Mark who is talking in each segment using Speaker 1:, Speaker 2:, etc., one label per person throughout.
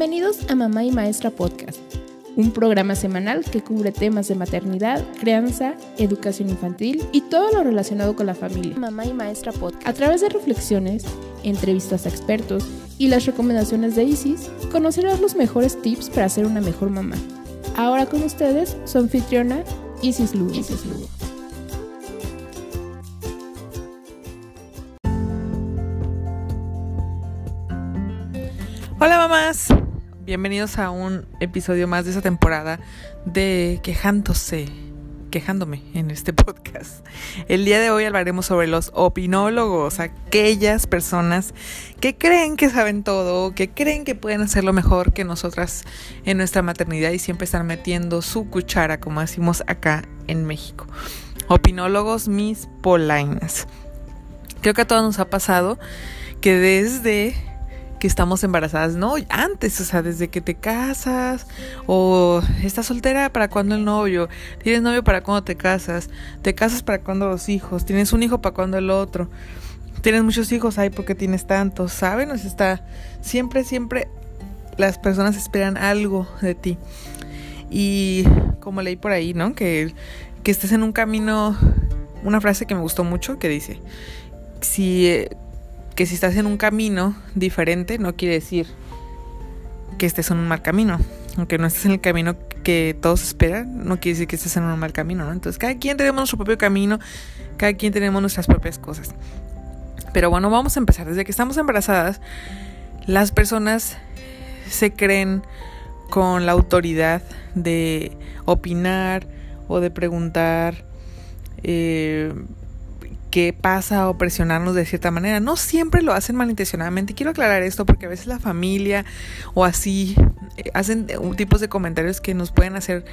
Speaker 1: Bienvenidos a Mamá y Maestra Podcast, un programa semanal que cubre temas de maternidad, crianza, educación infantil y todo lo relacionado con la familia. Mamá y Maestra Podcast. A través de reflexiones, entrevistas a expertos y las recomendaciones de Isis, conocerás los mejores tips para ser una mejor mamá. Ahora con ustedes, su anfitriona Isis Lugo. Isis Lugo.
Speaker 2: Hola mamás, bienvenidos a un episodio más de esta temporada de Quejándose, quejándome en este podcast. El día de hoy hablaremos sobre los opinólogos, aquellas personas que creen que saben todo, que creen que pueden hacerlo mejor que nosotras en nuestra maternidad y siempre están metiendo su cuchara, como decimos acá en México. Opinólogos mis polainas. Creo que a todos nos ha pasado que desde que estamos embarazadas, no, antes, o sea, desde que te casas o estás soltera para cuando el novio, tienes novio para cuando te casas, te casas para cuando los hijos, tienes un hijo para cuando el otro, tienes muchos hijos, ay, porque tienes tantos, ¿saben? O sea, está siempre, siempre las personas esperan algo de ti. Y como leí por ahí, ¿no? Que, que estés en un camino, una frase que me gustó mucho que dice, si eh, que si estás en un camino diferente no quiere decir que estés en un mal camino. Aunque no estés en el camino que todos esperan, no quiere decir que estés en un mal camino, ¿no? Entonces cada quien tenemos nuestro propio camino, cada quien tenemos nuestras propias cosas. Pero bueno, vamos a empezar. Desde que estamos embarazadas, las personas se creen con la autoridad de opinar o de preguntar eh, qué pasa o presionarnos de cierta manera. No siempre lo hacen malintencionadamente. Quiero aclarar esto porque a veces la familia o así eh, hacen tipos de comentarios que nos pueden hacer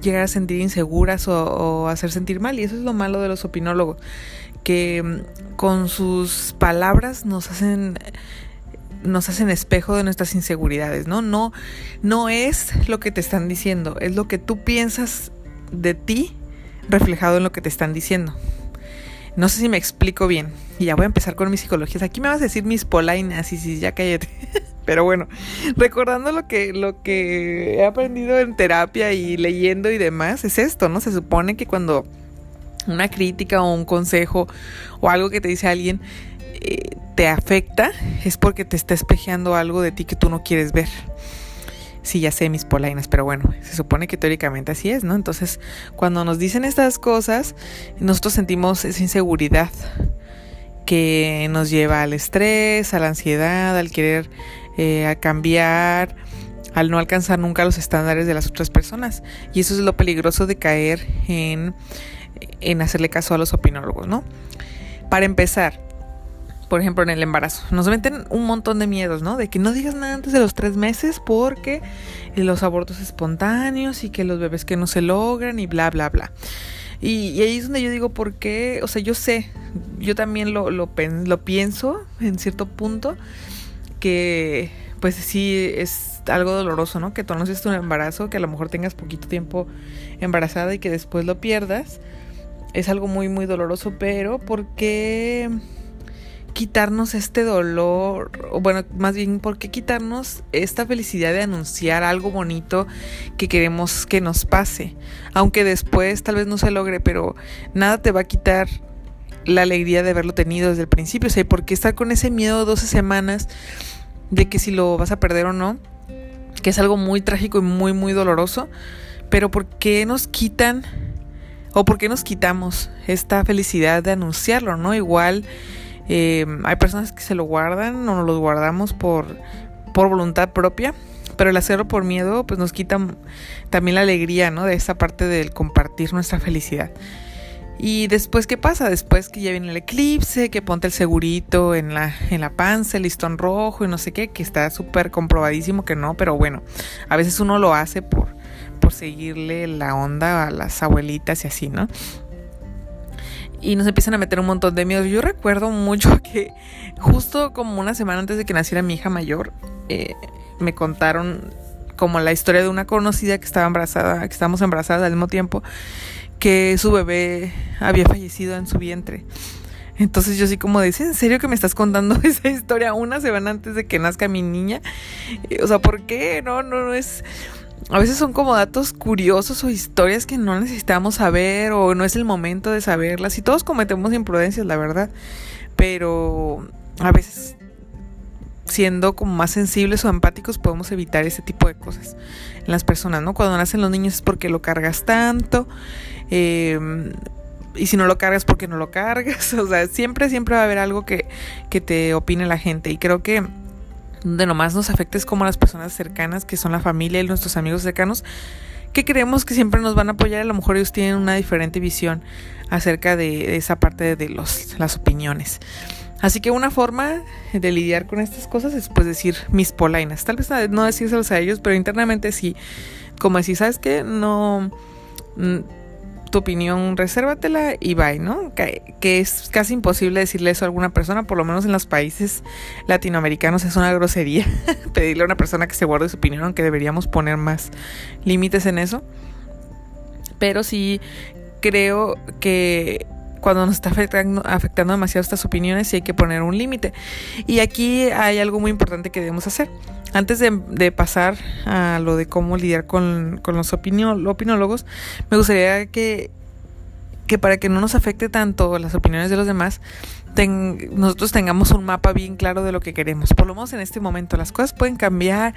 Speaker 2: llegar a sentir inseguras o, hacer sentir mal. Y eso es lo malo de los opinólogos, que mm, con sus palabras nos hacen nos hacen espejo de nuestras inseguridades, ¿no? No no es lo que te están diciendo, es lo que tú piensas de ti reflejado en lo que te están diciendo. No sé si me explico bien. Y ya voy a empezar con mis psicologías. Aquí me vas a decir mis polainas y si ya cállate. Pero bueno, recordando lo que, lo que he aprendido en terapia y leyendo y demás, es esto, ¿no? Se supone que cuando una crítica o un consejo o algo que te dice alguien eh, te afecta, es porque te está espejeando algo de ti que tú no quieres ver. Sí, ya sé mis polainas, pero bueno, se supone que teóricamente así es, ¿no? Entonces, cuando nos dicen estas cosas, nosotros sentimos esa inseguridad que nos lleva al estrés, a la ansiedad, al querer eh, a cambiar, al no alcanzar nunca los estándares de las otras personas. Y eso es lo peligroso de caer en, en hacerle caso a los opinólogos, ¿no? Para empezar, por ejemplo, en el embarazo. Nos meten un montón de miedos, ¿no? De que no digas nada antes de los tres meses porque los abortos espontáneos y que los bebés que no se logran y bla, bla, bla. Y, ahí es donde yo digo, ¿por qué? O sea, yo sé, yo también lo, pienso en cierto punto, que pues sí es algo doloroso, ¿no? Que tú anuncies un embarazo, que a lo mejor tengas poquito tiempo embarazada y que después lo pierdas. Es algo muy, muy doloroso, pero ¿por qué quitarnos este dolor, o bueno, más bien, ¿por qué quitarnos esta felicidad de anunciar algo bonito que queremos que nos pase? Aunque después tal vez no se logre, pero nada te va a quitar la alegría de haberlo tenido desde el principio. O sea, ¿por qué estar con ese miedo 12 semanas de que si lo vas a perder o no? Que es algo muy trágico y muy, muy doloroso. Pero ¿por qué nos quitan o por qué nos quitamos esta felicidad de anunciarlo, no? Igual eh, hay personas que se lo guardan o nos lo guardamos por, por voluntad propia, pero el hacerlo por miedo pues nos quita también la alegría, ¿no? De esa parte del compartir nuestra felicidad. Y después, ¿qué pasa? Después que ya viene el eclipse, que ponte el segurito en la, en la panza, el listón rojo y no sé qué, que está súper comprobadísimo que no, pero bueno, a veces uno lo hace por, por seguirle la onda a las abuelitas y así, ¿no? Y nos empiezan a meter un montón de miedos. Yo recuerdo mucho que justo como una semana antes de que naciera mi hija mayor, eh, me contaron como la historia de una conocida que estaba embarazada, que estábamos embarazadas al mismo tiempo, que su bebé había fallecido en su vientre. Entonces yo sí como dice, ¿en serio que me estás contando esa historia una semana antes de que nazca mi niña? O sea, ¿por qué? No, no, no es... A veces son como datos curiosos o historias que no necesitamos saber o no es el momento de saberlas y todos cometemos imprudencias, la verdad. Pero a veces siendo como más sensibles o empáticos podemos evitar ese tipo de cosas en las personas, ¿no? Cuando nacen los niños es porque lo cargas tanto. Eh, y si no lo cargas, porque no lo cargas? O sea, siempre, siempre va a haber algo que, que te opine la gente. Y creo que de nomás nos afecta es como las personas cercanas, que son la familia y nuestros amigos cercanos, que creemos que siempre nos van a apoyar. A lo mejor ellos tienen una diferente visión acerca de, esa parte de los, las opiniones. Así que una forma de lidiar con estas cosas es pues decir mis polainas. Tal vez no decírselos a ellos, pero internamente sí. Como decir, ¿sabes qué? No mm, tu opinión, resérvatela y bye, ¿no? Que, es casi imposible decirle eso a alguna persona, por lo menos en los países latinoamericanos es una grosería pedirle a una persona que se guarde su opinión, aunque deberíamos poner más límites en eso. Pero sí creo que cuando nos está afectando, afectando demasiado estas opiniones sí hay que poner un límite. Y aquí hay algo muy importante que debemos hacer. Antes de, pasar a lo de cómo lidiar con, los opinólogos, me gustaría que, que para que no nos afecte tanto las opiniones de los demás, nosotros tengamos un mapa bien claro de lo que queremos. Por lo menos en este momento las cosas pueden cambiar,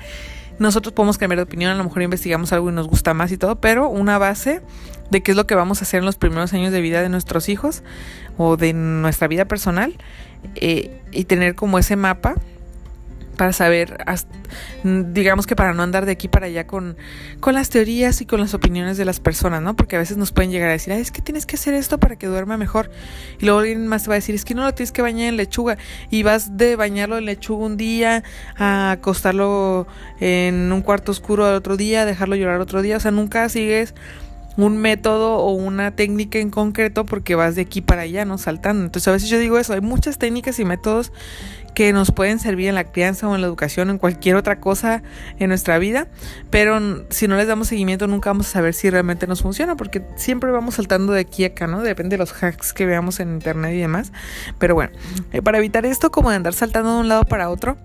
Speaker 2: nosotros podemos cambiar de opinión, a lo mejor investigamos algo y nos gusta más y todo, pero una base de qué es lo que vamos a hacer en los primeros años de vida de nuestros hijos o de nuestra vida personal eh, y tener como ese mapa para saber, digamos que para no andar de aquí para allá con, con las teorías y con las opiniones de las personas, ¿no? Porque a veces nos pueden llegar a decir, Ay, es que tienes que hacer esto para que duerma mejor. Y luego alguien más te va a decir, es que no lo tienes que bañar en lechuga. Y vas de bañarlo en lechuga un día a acostarlo en un cuarto oscuro al otro día, dejarlo llorar otro día. O sea, nunca sigues un método o una técnica en concreto porque vas de aquí para allá, ¿no? Saltando. Entonces a veces yo digo eso, hay muchas técnicas y métodos que nos pueden servir en la crianza o en la educación o en cualquier otra cosa en nuestra vida, pero si no les damos seguimiento nunca vamos a saber si realmente nos funciona, porque siempre vamos saltando de aquí a acá, ¿no? Depende de los hacks que veamos en internet y demás. Pero bueno, eh, para evitar esto como de andar saltando de un lado para otro,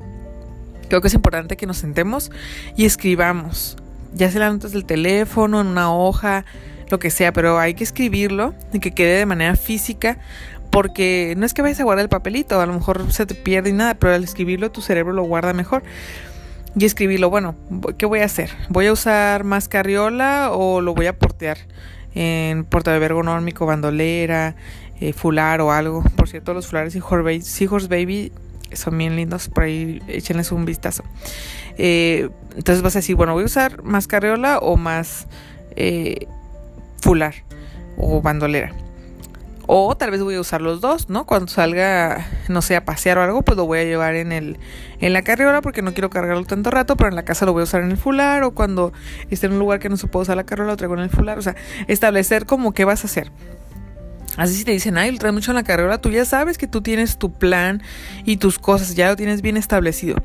Speaker 2: creo que es importante que nos sentemos y escribamos, ya sea las notas del teléfono, en una hoja, lo que sea, pero hay que escribirlo y que quede de manera física porque no es que vayas a guardar el papelito, a lo mejor se te pierde y nada, pero al escribirlo tu cerebro lo guarda mejor. Y escribirlo, bueno, ¿qué voy a hacer? ¿Voy a usar más carriola o lo voy a portear en portabebé ergonómico, bandolera, eh, fular o algo? Por cierto, los fulares Seahorse Baby son bien lindos, por ahí échenles un vistazo. Eh, entonces vas a decir, bueno, voy a usar más carriola o más eh, fular o bandolera. O tal vez voy a usar los dos, ¿no? Cuando salga, no sé, a pasear o algo, pues lo voy a llevar en el en la carriola porque no quiero cargarlo tanto rato, pero en la casa lo voy a usar en el fular o cuando esté en un lugar que no se puede usar la carriola lo traigo en el fular, o sea, establecer como qué vas a hacer. Así si te dicen, ay, lo traes mucho en la carrera, tú ya sabes que tú tienes tu plan y tus cosas, ya lo tienes bien establecido.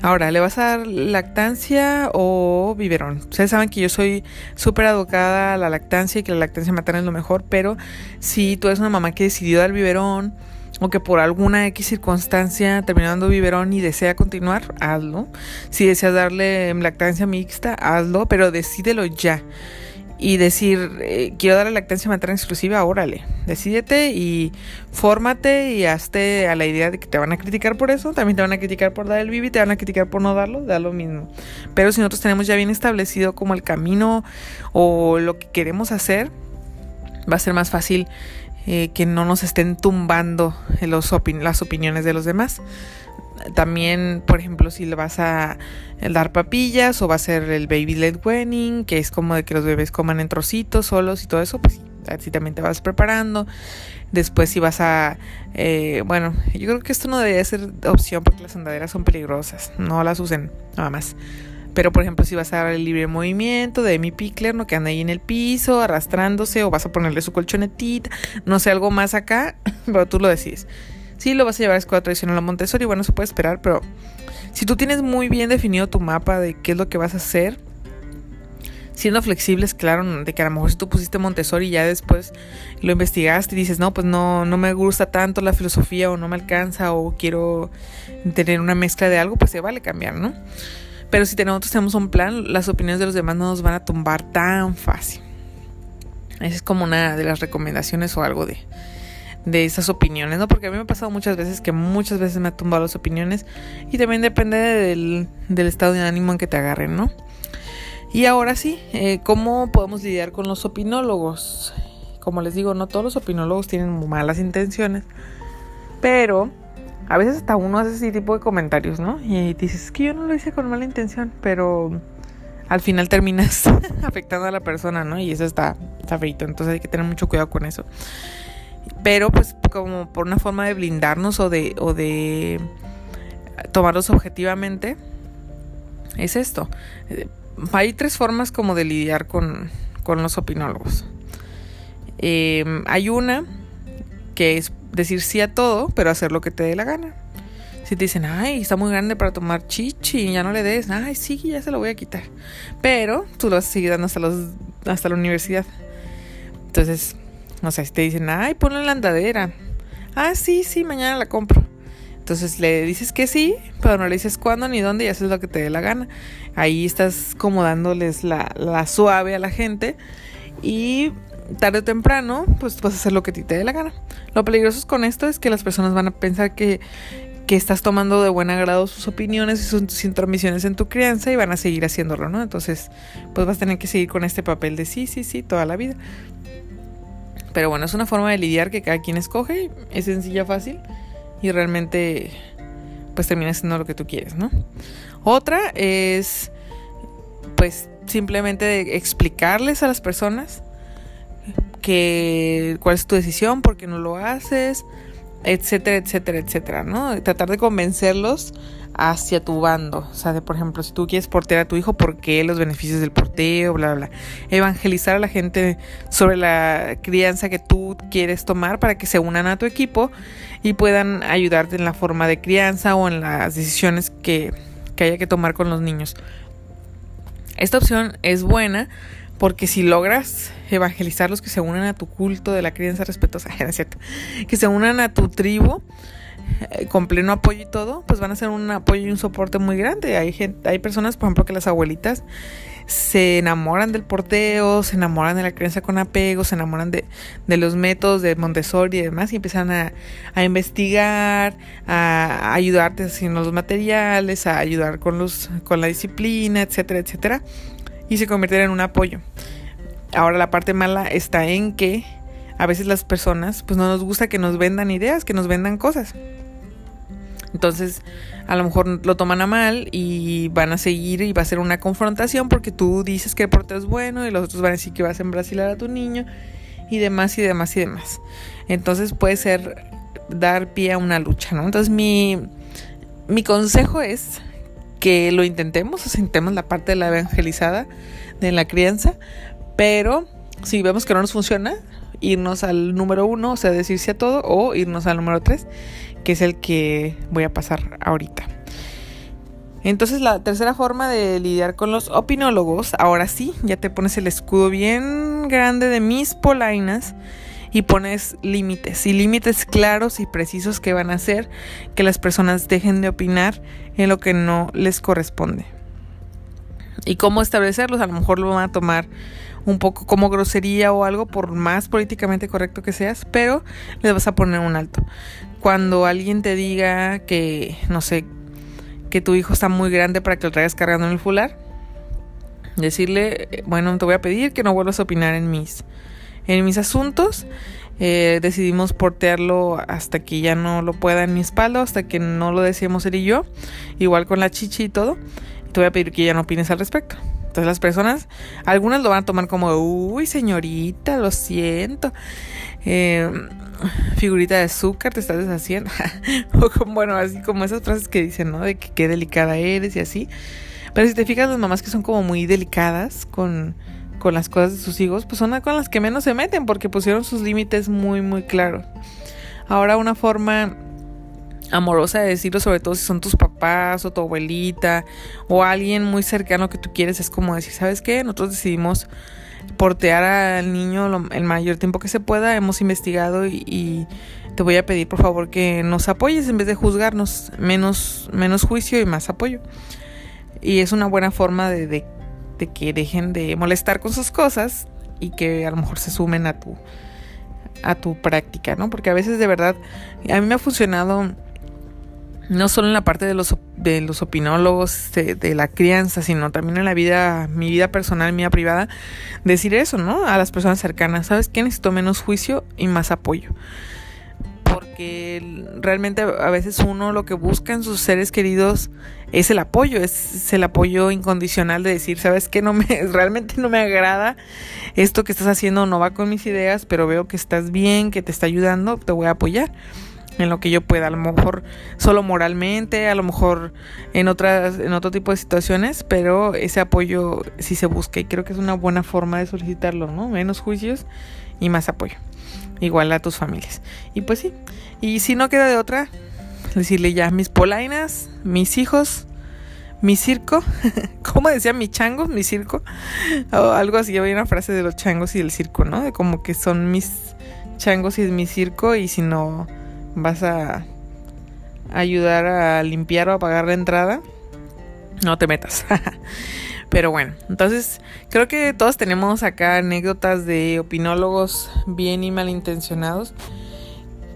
Speaker 2: Ahora, ¿le vas a dar lactancia o biberón? Ustedes saben que yo soy súper educada a la lactancia y que la lactancia materna es lo mejor, pero si tú eres una mamá que decidió dar biberón o que por alguna X circunstancia terminó dando biberón y desea continuar, hazlo. Si deseas darle lactancia mixta, hazlo, pero decídelo ya y decir, eh, quiero dar la lactancia materna exclusiva, órale, decídete y fórmate y hazte a la idea de que te van a criticar por eso, también te van a criticar por dar el bibi, te van a criticar por no darlo, da lo mismo. Pero si nosotros tenemos ya bien establecido como el camino o lo que queremos hacer, va a ser más fácil eh, que no nos estén tumbando los las opiniones de los demás. También, por ejemplo, si le vas a dar papillas o va a ser el baby led weaning, que es como de que los bebés coman en trocitos solos y todo eso, pues así también te vas preparando. Después si vas a, eh, bueno, yo creo que esto no debería ser opción porque las andaderas son peligrosas, no las usen nada más. Pero por ejemplo si vas a dar el libre movimiento de mi pickler, no que anda ahí en el piso arrastrándose o vas a ponerle su colchonetita, no sé, algo más acá, pero tú lo decides. Si lo vas a llevar a escuela tradicional a Montessori, bueno, se puede esperar, pero si tú tienes muy bien definido tu mapa de qué es lo que vas a hacer, siendo flexibles, claro, de que a lo mejor si tú pusiste Montessori y ya después lo investigaste y dices, no, pues no, no me gusta tanto la filosofía o no me alcanza o quiero tener una mezcla de algo, pues se vale cambiar, ¿no? Pero si nosotros tenemos un plan, las opiniones de los demás no nos van a tumbar tan fácil. Esa es como una de las recomendaciones o algo de, de esas opiniones, ¿no? Porque a mí me ha pasado muchas veces que muchas veces me ha tumbado las opiniones y también depende del, del estado de ánimo en que te agarren, ¿no? Y ahora sí, eh, ¿cómo podemos lidiar con los opinólogos? Como les digo, no todos los opinólogos tienen malas intenciones, pero a veces hasta uno hace ese tipo de comentarios, ¿no? Y dices, es que yo no lo hice con mala intención, pero al final terminas afectando a la persona, ¿no? Y eso está, está feito, entonces hay que tener mucho cuidado con eso. Pero pues como por una forma de blindarnos o de, o de tomarlos objetivamente, es esto hay tres formas como de lidiar con, los opinólogos. Eh, hay una que es decir sí a todo, pero hacer lo que te dé la gana. Si te dicen, ay, está muy grande para tomar chichi, ya no le des, ay, sí, ya se lo voy a quitar. Pero tú lo vas a seguir dando hasta, los, hasta la universidad. Entonces, no sé, si te dicen, ay, ponlo en la andadera. Ah, sí, sí, mañana la compro. Entonces le dices que sí, pero no le dices cuándo ni dónde y haces lo que te dé la gana. Ahí estás como dándoles la, la suave a la gente y tarde o temprano pues vas a hacer lo que te dé la gana. Lo peligroso con esto es que las personas van a pensar que, que estás tomando de buen agrado sus opiniones y sus intromisiones en tu crianza y van a seguir haciéndolo, ¿no? Entonces pues vas a tener que seguir con este papel de sí, sí, sí, toda la vida. Pero bueno, es una forma de lidiar que cada quien escoge, es sencilla, fácil y realmente pues termina siendo lo que tú quieres, ¿no? Otra es pues simplemente explicarles a las personas que cuál es tu decisión, por qué no lo haces, etcétera, etcétera, etcétera, ¿no? Tratar de convencerlos hacia tu bando. O sea, de, por ejemplo, si tú quieres portear a tu hijo, ¿por qué los beneficios del porteo? Bla, bla, bla. Evangelizar a la gente sobre la crianza que tú quieres tomar para que se unan a tu equipo y puedan ayudarte en la forma de crianza o en las decisiones que, que haya que tomar con los niños. Esta opción es buena porque si logras evangelizar los que se unan a tu culto de la crianza respetuosa, ¿es? Que se unan a tu tribu eh, con pleno apoyo y todo, pues van a ser un apoyo y un soporte muy grande. Hay gente, hay personas, por ejemplo, que las abuelitas se enamoran del porteo, se enamoran de la crianza con apego, se enamoran de, de los métodos de Montessori y demás, y empiezan a, a investigar, a, ayudarte haciendo los materiales, a ayudar con los, con la disciplina, etcétera, etcétera, y se convierten en un apoyo. Ahora la parte mala está en que a veces las personas pues no nos gusta que nos vendan ideas, que nos vendan cosas. Entonces, a lo mejor lo toman a mal y van a seguir y va a ser una confrontación porque tú dices que el portero es bueno y los otros van a decir que vas a embrasilar a tu niño y demás y demás y demás. Entonces puede ser dar pie a una lucha, ¿no? Entonces mi, mi consejo es que lo intentemos, o intentemos la parte de la evangelizada de la crianza, pero si vemos que no nos funciona, irnos al número uno, o sea, decirse a todo, o irnos al número tres que es el que voy a pasar ahorita. Entonces la tercera forma de lidiar con los opinólogos, ahora sí, ya te pones el escudo bien grande de mis polainas y pones límites y límites claros y precisos que van a hacer que las personas dejen de opinar en lo que no les corresponde. ¿Y cómo establecerlos? A lo mejor lo van a tomar un poco como grosería o algo por más políticamente correcto que seas, pero les vas a poner un alto cuando alguien te diga que, no sé, que tu hijo está muy grande para que lo traigas cargando en el fular, decirle, bueno, te voy a pedir que no vuelvas a opinar en mis, en mis asuntos. Eh, decidimos portearlo hasta que ya no lo pueda en mi espalda, hasta que no lo decíamos él y yo, igual con la chichi y todo. Te voy a pedir que ya no opines al respecto. Entonces las personas, algunas lo van a tomar como, uy señorita, lo siento. Eh, figurita de azúcar te estás deshaciendo. o como, bueno, así como esas frases que dicen, ¿no? De que qué delicada eres y así. Pero si te fijas, las mamás que son como muy delicadas con, con las cosas de sus hijos, pues son con las que menos se meten porque pusieron sus límites muy, muy claros. Ahora una forma amorosa de decirlo, sobre todo si son tus papás o tu abuelita o alguien muy cercano que tú quieres, es como decir, ¿sabes qué? Nosotros decidimos portear al niño el mayor tiempo que se pueda, hemos investigado y, te voy a pedir por favor que nos apoyes en vez de juzgarnos, menos, menos juicio y más apoyo. Y es una buena forma de, de, de que dejen de molestar con sus cosas y que a lo mejor se sumen a tu a tu práctica, ¿no? Porque a veces de verdad a mí me ha funcionado no solo en la parte de los, de los opinólogos, de, la crianza, sino también en la vida, mi vida personal, mi vida privada, decir eso, ¿no? A las personas cercanas, ¿sabes qué? Necesito menos juicio y más apoyo. Porque realmente a veces uno lo que busca en sus seres queridos es el apoyo, es el apoyo incondicional de decir, ¿sabes qué? No me, realmente no me agrada esto que estás haciendo, no va con mis ideas, pero veo que estás bien, que te está ayudando, te voy a apoyar en lo que yo pueda, a lo mejor solo moralmente, a lo mejor en otras en otro tipo de situaciones, pero ese apoyo sí se busca y creo que es una buena forma de solicitarlo, ¿no? Menos juicios y más apoyo. Igual a tus familias. Y pues sí, y si no queda de otra, decirle ya mis polainas, mis hijos, mi circo, ¿cómo decía mi chango, mi circo? O algo así, había una frase de los changos y el circo, ¿no? De como que son mis changos y es mi circo y si no vas a ayudar a limpiar o apagar la entrada, no te metas. Pero bueno, entonces creo que todos tenemos acá anécdotas de opinólogos bien y malintencionados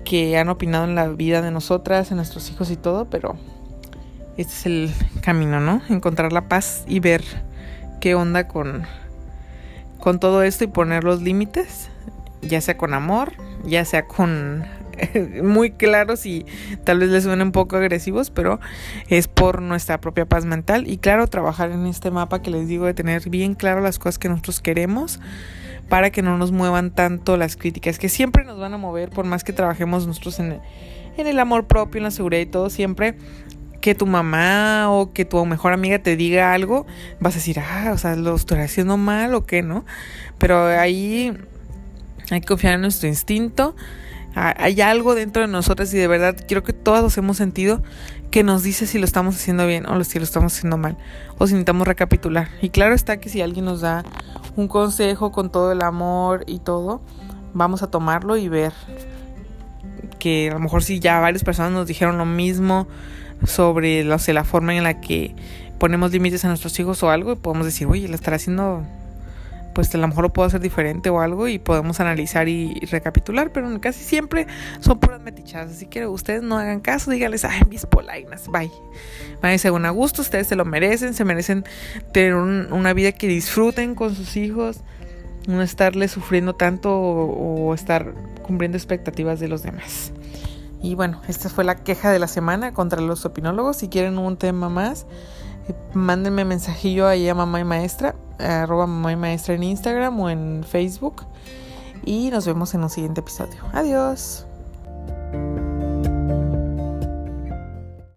Speaker 2: que han opinado en la vida de nosotras, en nuestros hijos y todo, pero este es el camino, ¿no? Encontrar la paz y ver qué onda con, con todo esto y poner los límites, ya sea con amor, ya sea con muy claros y tal vez les suenen un poco agresivos, pero es por nuestra propia paz mental y claro, trabajar en este mapa que les digo de tener bien claro las cosas que nosotros queremos para que no nos muevan tanto las críticas, que siempre nos van a mover por más que trabajemos nosotros en, en el amor propio, en la seguridad y todo, siempre que tu mamá o que tu mejor amiga te diga algo, vas a decir, ah, o sea, lo estoy haciendo mal o qué, ¿no? Pero ahí hay que confiar en nuestro instinto hay algo dentro de nosotros y de verdad creo que todos hemos sentido que nos dice si lo estamos haciendo bien o si lo estamos haciendo mal o si necesitamos recapitular. Y claro está que si alguien nos da un consejo con todo el amor y todo, vamos a tomarlo y ver que a lo mejor si ya varias personas nos dijeron lo mismo sobre la forma en la que ponemos límites a nuestros hijos o algo, podemos decir, oye, lo estará haciendo pues a lo mejor lo puedo hacer diferente o algo y podemos analizar y, recapitular, pero casi siempre son puras metichadas, así que ustedes no hagan caso, díganles, ay, mis polainas, bye. Vayan según a gusto, ustedes se lo merecen, se merecen tener una vida que disfruten con sus hijos, no estarles sufriendo tanto o, o estar cumpliendo expectativas de los demás. Y bueno, esta fue la queja de la semana contra los opinólogos. Si quieren un tema más, mándenme mensajillo ahí a mamá y maestra, arroba mamá y maestra en Instagram o en Facebook. Y nos vemos en un siguiente episodio. Adiós.